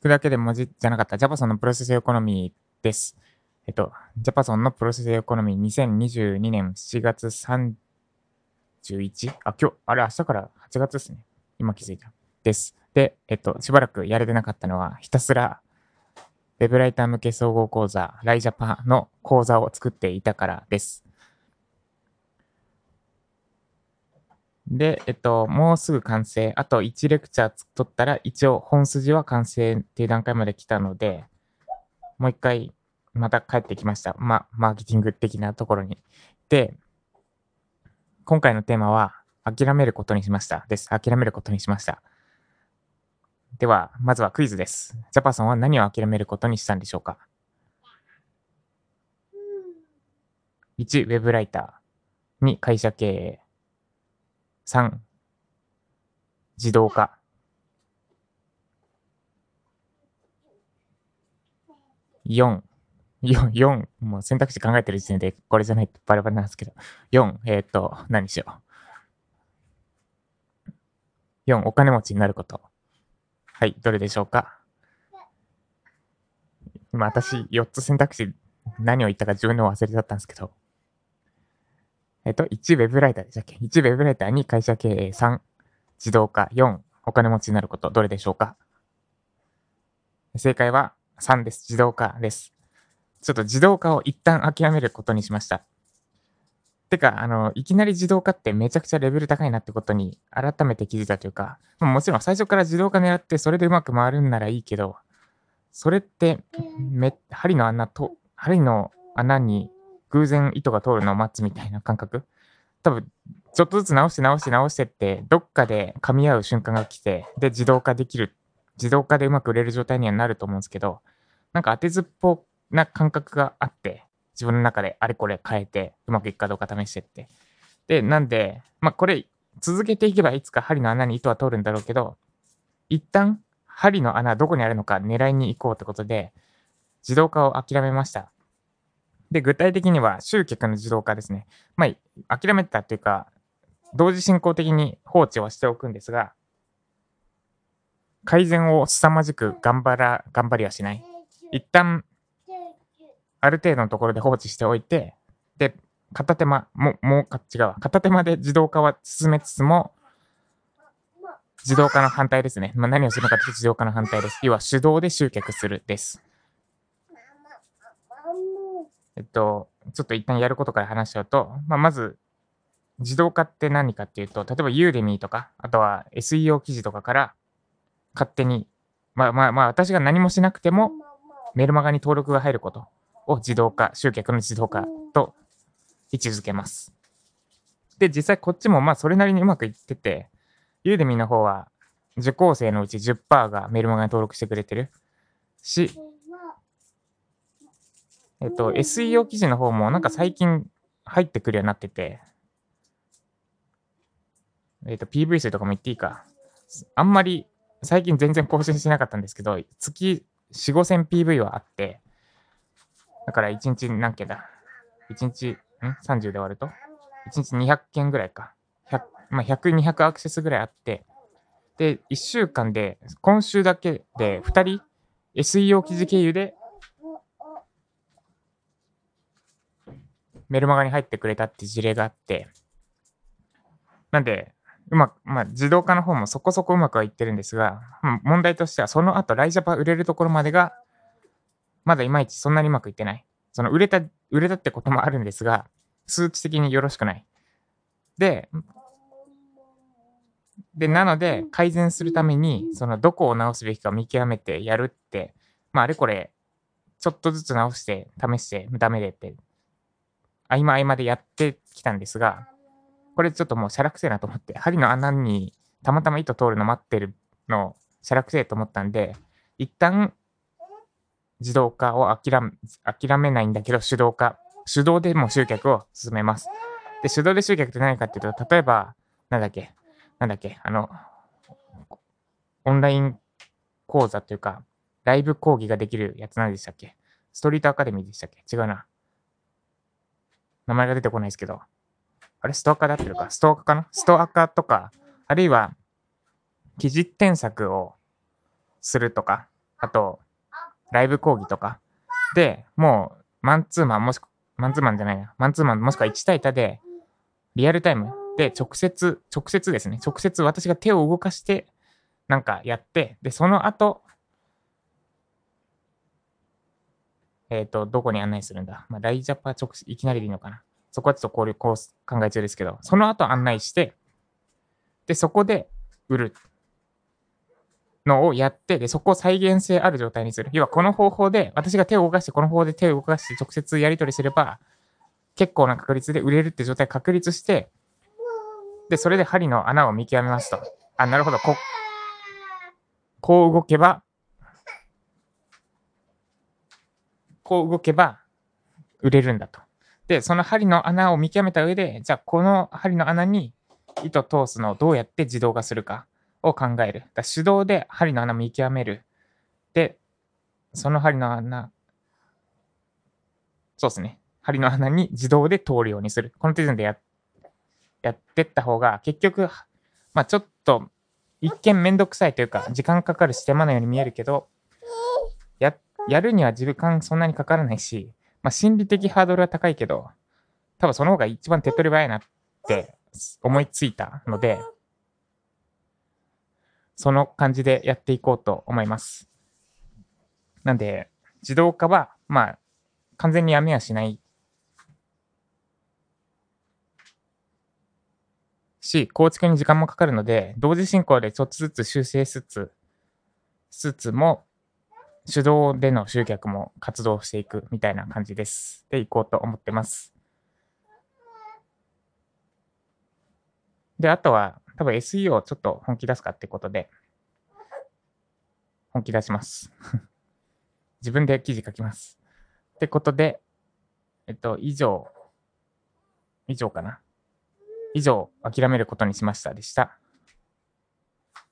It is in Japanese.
聞くだけで文字じゃなかった。ジャパソンのプロセスエコノミーです。えっと、ジャパソンのプロセスエコノミー2022年7月 31? あ、今日、あれ明日から8月ですね。今気づいた。です。で、えっと、しばらくやれてなかったのは、ひたすら、ウェブライター向け総合講座、ライジャパの講座を作っていたからです。で、えっと、もうすぐ完成。あと1レクチャー取ったら、一応本筋は完成っていう段階まで来たので、もう一回、また帰ってきました。ま、マーケティング的なところに。で、今回のテーマは、諦めることにしました。です。諦めることにしました。では、まずはクイズです。ジャパソンは何を諦めることにしたんでしょうか ?1、ウェブライター。2、会社経営。3、自動化。4、4、4、もう選択肢考えてる時点でこれじゃないとバレバレなんですけど。4、えっ、ー、と、何しよう。4、お金持ちになること。はい、どれでしょうか。今私、4つ選択肢何を言ったか自分でも忘れちゃったんですけど。えっと、1ウェブライターでしたっけ ?1 ウェブライターに会社経営3、自動化4、お金持ちになること、どれでしょうか？正解は3です。自動化です。ちょっと自動化を一旦諦めることにしました。てか、あの、いきなり自動化ってめちゃくちゃレベル高いなってことに改めて気づいたというか、もちろん最初から自動化狙ってそれでうまく回るんならいいけど、それってめ、針の穴と、針の穴に偶然糸が通るのを待つみたいな感覚？多分、ちょっとずつ直して直して直してって、どっかで噛み合う瞬間が来て、で、自動化できる、自動化でうまく売れる状態にはなると思うんですけど、なんか当てずっぽな感覚があって、自分の中であれこれ変えて、うまくいくかどうか試してって。で、なんで、まあ、これ、続けていけばいつか針の穴に糸は通るんだろうけど、一旦、針の穴どこにあるのか狙いに行こうってことで、自動化を諦めました。で、具体的には集客の自動化ですね。まあ、諦めたというか、同時進行的に放置はしておくんですが、改善を凄まじく頑張ら、頑張りはしない。一旦、ある程度のところで放置しておいて、で、片手間、も、もう、違うわ。片手間で自動化は進めつつも、自動化の反対ですね。まあ、何をするのかというと自動化の反対です。要は手動で集客するです。えっと、ちょっと一旦やることから話しちゃうと、まあ、まず、自動化って何かっていうと、例えばユーデミーとか、あとは SEO 記事とかから勝手に、まあまあまあ私が何もしなくてもメルマガに登録が入ることを自動化、集客の自動化と位置づけます。で、実際こっちもまあそれなりにうまくいってて、ユーデミーの方は受講生のうち10%がメルマガに登録してくれてるし、えっと、SEO 記事の方もなんか最近入ってくるようになってて、えっと、PV 数とかも言っていいか。あんまり最近全然更新しなかったんですけど、月4、5000 PV はあって、だから1日何件だ ?1 日、ん ?30 で終わると ?1 日200件ぐらいか。100、まあ、100、200アクセスぐらいあって、で、1週間で、今週だけで2人 SEO 記事経由でメルマガに入ってくれたって事例があって、なんで、うまく、まあ、自動化の方もそこそこうまくはいってるんですが、問題としては、その後、ライジャパ売れるところまでが、まだいまいちそんなにうまくいってない。その、売れた、売れたってこともあるんですが、数値的によろしくない。で、で、なので、改善するために、その、どこを直すべきか見極めてやるって、まあ、あれこれ、ちょっとずつ直して、試して、ダメでって合間合間でやってきたんですが、これちょっともうしゃらくせえなと思って、針の穴にたまたま糸通るの待ってるのしゃらくせえと思ったんで、一旦自動化を諦め諦めないんだけど、手動化、手動でも集客を進めます。で、手動で集客って何かっていうと、例えば、なんだっけ、なんだっけ、あの、オンライン講座というか、ライブ講義ができるやつ何でしたっけ？ストリートアカデミーでしたっけ？違うな。名前が出てこないですけど、あれ、ストアカーで合ってるか？ストアカーかな？ストアカーとか、あるいは、記事添削をするとか、あと、ライブ講義とか。で、もう、マンツーマンもしく、マンツーマンじゃないな。マンツーマンもしくは1対1で、リアルタイムで直接、直接ですね。直接私が手を動かして、なんかやって、で、その後、えっ、ー、と、どこに案内するんだ？まあ、ライジャパ直、いきなりでいいのかな？そこはちょっと交流コース考え中ですけど、その後案内して、で、そこで売るのをやって、で、そこを再現性ある状態にする。要はこの方法で、私が手を動かして、この方法で手を動かして直接やり取りすれば、結構な確率で売れるって状態確立して、で、それで針の穴を見極めますと。あ、なるほど。こ、こう動けば、こう動けば売れるんだと。で、その針の穴を見極めた上で、じゃあこの針の穴に糸通すのをどうやって自動化するかを考える。だ手動で針の穴を見極める。で、その針の穴、そうですね。針の穴に自動で通るようにする。この手順でややってった方が、結局、まあちょっと、一見めんどくさいというか、時間かかるし手間のように見えるけど、やるには時間そんなにかからないし、まあ、心理的ハードルは高いけど、多分その方が一番手っ取り早いなって思いついたので、その感じでやっていこうと思います。なんで、自動化は、まあ、完全にやめはしないし、構築に時間もかかるので、同時進行でちょっとずつ修正しつつ、しつつも、手動での集客も活動していくみたいな感じです。で、いこうと思ってます。で、あとは、多分 SEO をちょっと本気出すかってことで、本気出します。自分で記事書きます。ってことで、えっと、以上、以上かな。以上、諦めることにしましたでした。